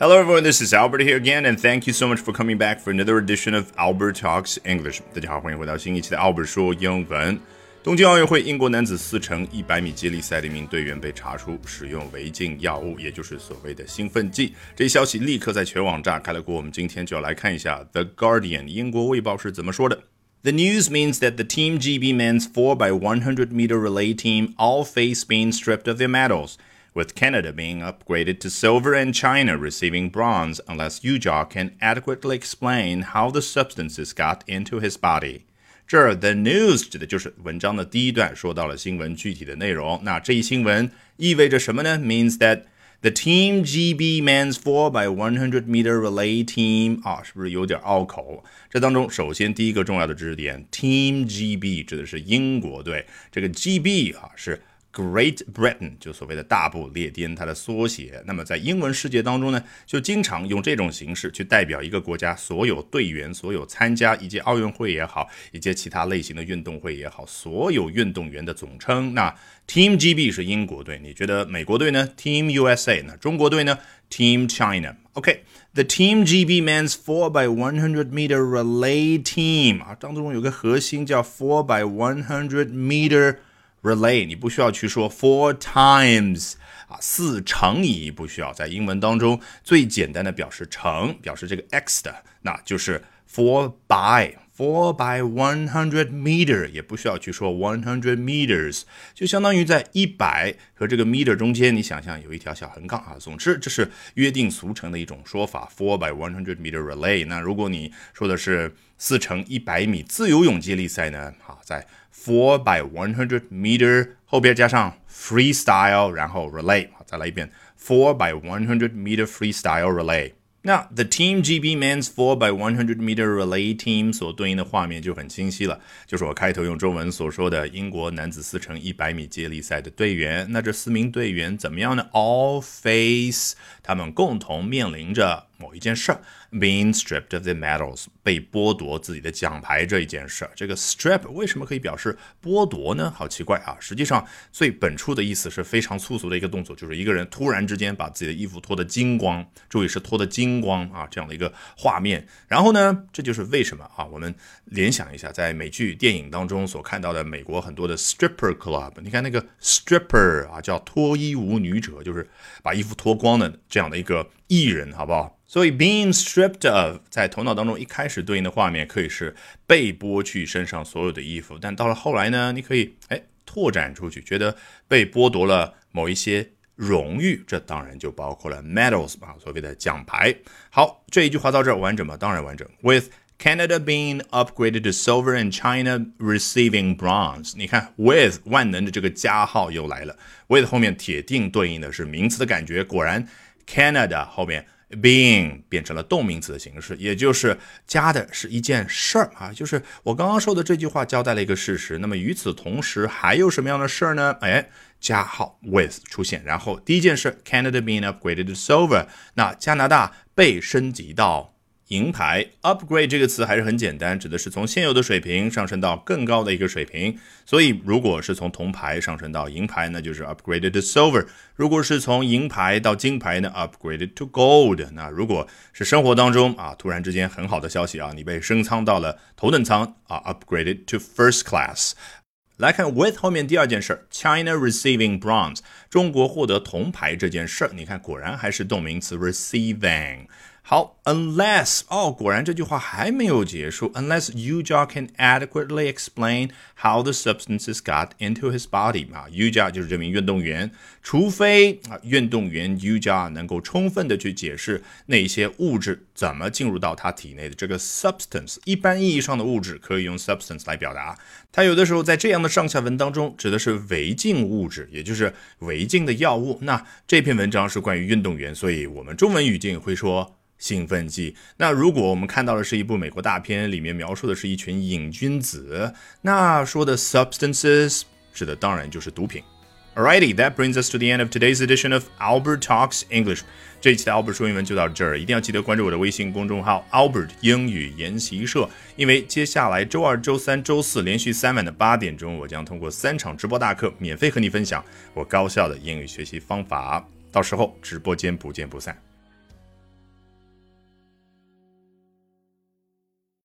Hello, everyone. This is Albert here again, and thank you so much for coming back for another edition of Albert Talks English. 大家好，欢迎回到新一期的 Albert 说英文。东京奥运会英国男子四乘一百米接力赛的一名队员被查出使用违禁药物，也就是所谓的兴奋剂。这一消息立刻在全网炸开了锅。我们今天就要来看一下《The Guardian》英国卫报是怎么说的。The news means that the Team GB men's 4 by 100 meter relay team all face being stripped of their medals with Canada being upgraded to silver and China receiving bronze unless Uja can adequately explain how the substances got into his body. 这儿 the news 指的就是文章的第一段，说到了新闻具体的内容。那这一新闻意味着什么呢？Means that the Team GB Men's 4 by 100 meter relay team 啊，是不是有点拗口？这当中，首先第一个重要的知识点，Team GB 指的是英国队，这个 GB 啊是。 Great Britain 就所谓的大不列颠，它的缩写。那么在英文世界当中呢，就经常用这种形式去代表一个国家所有队员、所有参加一届奥运会也好，一届其他类型的运动会也好，所有运动员的总称。那 Team GB 是英国队，你觉得美国队呢？Team USA 那中国队呢？Team China。OK，the Team GB Men's four by one hundred meter relay team 啊，当中有个核心叫 four by one hundred meter。Relay 你不需要去说 four times 啊，四乘以不需要，在英文当中最简单的表示乘，表示这个 x 的，那就是 four by four by one hundred meter，也不需要去说 one hundred meters，就相当于在一百和这个 meter 中间，你想象有一条小横杠啊。总之，这是约定俗成的一种说法，four by one hundred meter relay。那如果你说的是四乘一百米自由泳接力赛呢？好，在 four by one hundred meter 后边加上 freestyle，然后 relay，再来一遍 four by one hundred meter freestyle relay。那 the Team GB Men's 4 by 100 meter relay team 所对应的画面就很清晰了，就是我开头用中文所说的英国男子四乘一百米接力赛的队员。那这四名队员怎么样呢？All face，他们共同面临着某一件事儿。Being stripped of the medals，被剥夺自己的奖牌这一件事儿，这个 strip 为什么可以表示剥夺呢？好奇怪啊！实际上最本初的意思是非常粗俗的一个动作，就是一个人突然之间把自己的衣服脱得精光，注意是脱得精光啊，这样的一个画面。然后呢，这就是为什么啊？我们联想一下，在美剧、电影当中所看到的美国很多的 stripper club，你看那个 stripper 啊，叫脱衣舞女者，就是把衣服脱光的这样的一个艺人，好不好？所以，being stripped of 在头脑当中一开始对应的画面可以是被剥去身上所有的衣服，但到了后来呢，你可以哎拓展出去，觉得被剥夺了某一些荣誉，这当然就包括了 medals 吧，所谓的奖牌。好，这一句话到这儿完整吗？当然完整。With Canada being upgraded to silver and China receiving bronze，你看 with 万能的这个加号又来了，with 后面铁定对应的是名词的感觉，果然 Canada 后面。being 变成了动名词的形式，也就是加的是一件事儿啊，就是我刚刚说的这句话交代了一个事实。那么与此同时还有什么样的事儿呢？哎，加号 with 出现，然后第一件事，Canada being upgraded to silver，那加拿大被升级到。银牌 upgrade 这个词还是很简单，指的是从现有的水平上升到更高的一个水平。所以，如果是从铜牌上升到银牌，那就是 upgraded to silver；如果是从银牌到金牌呢，upgraded to gold。那如果是生活当中啊，突然之间很好的消息啊，你被升舱到了头等舱啊，upgraded to first class。来看 with 后面第二件事，China receiving bronze，中国获得铜牌这件事儿，你看果然还是动名词 receiving。好，unless 哦，果然这句话还没有结束。Unless Yuja can adequately explain how the substances got into his body 啊，Yuja 就是这名运动员，除非啊运动员 Yuja 能够充分的去解释那些物质怎么进入到他体内的。这个 substance 一般意义上的物质可以用 substance 来表达，它有的时候在这样的上下文当中指的是违禁物质，也就是违禁的药物。那这篇文章是关于运动员，所以我们中文语境会说。兴奋剂。那如果我们看到的是一部美国大片，里面描述的是一群瘾君子，那说的 substances 指的当然就是毒品。Alrighty, that brings us to the end of today's edition of Albert Talks English。这一期的 Albert 说英文就到这儿，一定要记得关注我的微信公众号 Albert 英语研习社，因为接下来周二、周三、周四连续三晚的八点钟，我将通过三场直播大课，免费和你分享我高效的英语学习方法。到时候直播间不见不散。